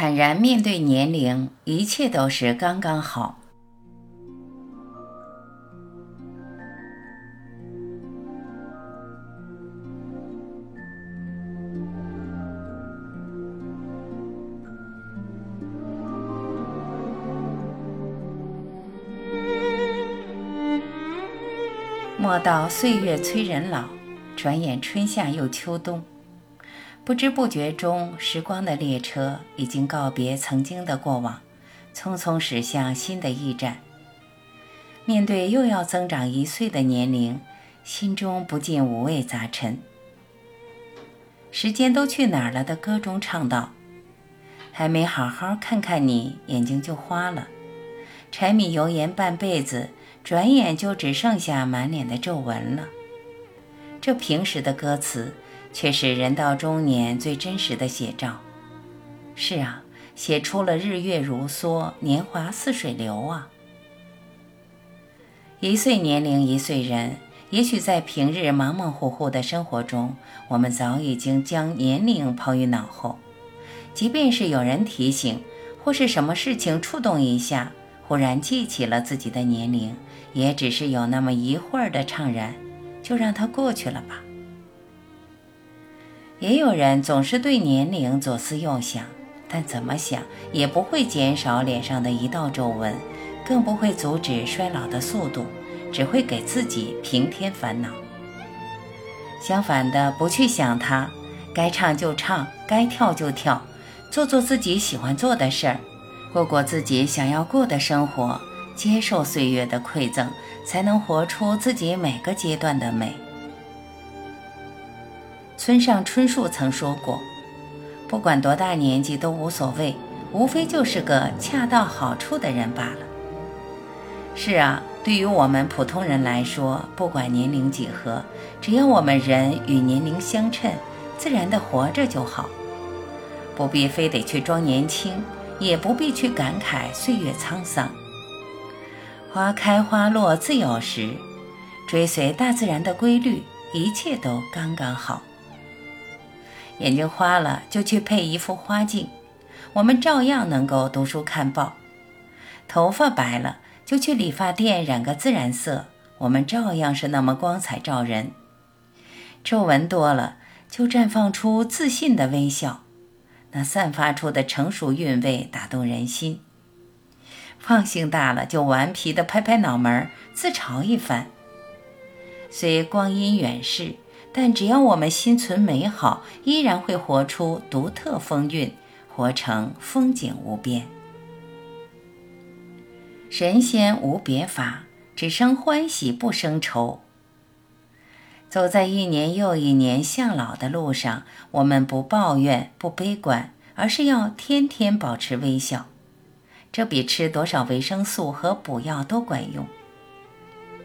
坦然面对年龄，一切都是刚刚好。莫道岁月催人老，转眼春夏又秋冬。不知不觉中，时光的列车已经告别曾经的过往，匆匆驶向新的驿站。面对又要增长一岁的年龄，心中不禁五味杂陈。时间都去哪儿了的歌中唱道：“还没好好看看你，眼睛就花了。柴米油盐半辈子。”转眼就只剩下满脸的皱纹了。这平时的歌词，却是人到中年最真实的写照。是啊，写出了日月如梭，年华似水流啊。一岁年龄一岁人，也许在平日忙忙乎乎的生活中，我们早已经将年龄抛于脑后。即便是有人提醒，或是什么事情触动一下。忽然记起了自己的年龄，也只是有那么一会儿的怅然，就让它过去了吧。也有人总是对年龄左思右想，但怎么想也不会减少脸上的一道皱纹，更不会阻止衰老的速度，只会给自己平添烦恼。相反的，不去想它，该唱就唱，该跳就跳，做做自己喜欢做的事儿。过过自己想要过的生活，接受岁月的馈赠，才能活出自己每个阶段的美。村上春树曾说过：“不管多大年纪都无所谓，无非就是个恰到好处的人罢了。”是啊，对于我们普通人来说，不管年龄几何，只要我们人与年龄相称，自然的活着就好，不必非得去装年轻。也不必去感慨岁月沧桑，花开花落自有时，追随大自然的规律，一切都刚刚好。眼睛花了就去配一副花镜，我们照样能够读书看报；头发白了就去理发店染个自然色，我们照样是那么光彩照人；皱纹多了就绽放出自信的微笑。那散发出的成熟韵味打动人心，放性大了就顽皮的拍拍脑门自嘲一番。虽光阴远逝，但只要我们心存美好，依然会活出独特风韵，活成风景无边。神仙无别法，只生欢喜不生愁。走在一年又一年向老的路上，我们不抱怨、不悲观，而是要天天保持微笑。这比吃多少维生素和补药都管用。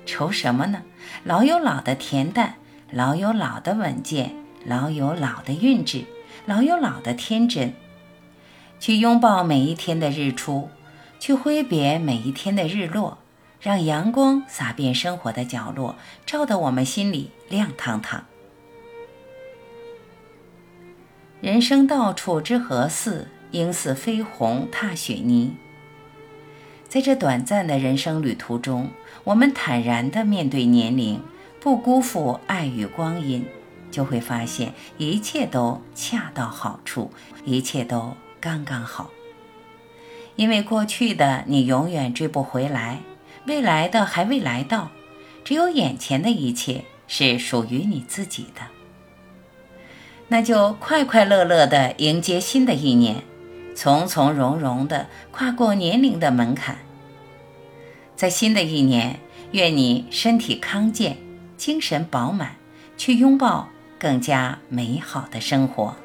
愁什么呢？老有老的恬淡，老有老的稳健，老有老的韵致，老有老的天真。去拥抱每一天的日出，去挥别每一天的日落。让阳光洒遍生活的角落，照得我们心里亮堂堂。人生到处知何似，应似飞鸿踏雪泥。在这短暂的人生旅途中，我们坦然地面对年龄，不辜负爱与光阴，就会发现一切都恰到好处，一切都刚刚好。因为过去的你永远追不回来。未来的还未来到，只有眼前的一切是属于你自己的。那就快快乐乐地迎接新的一年，从从容容地跨过年龄的门槛。在新的一年，愿你身体康健，精神饱满，去拥抱更加美好的生活。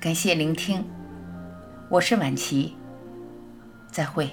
感谢聆听，我是晚琪，再会。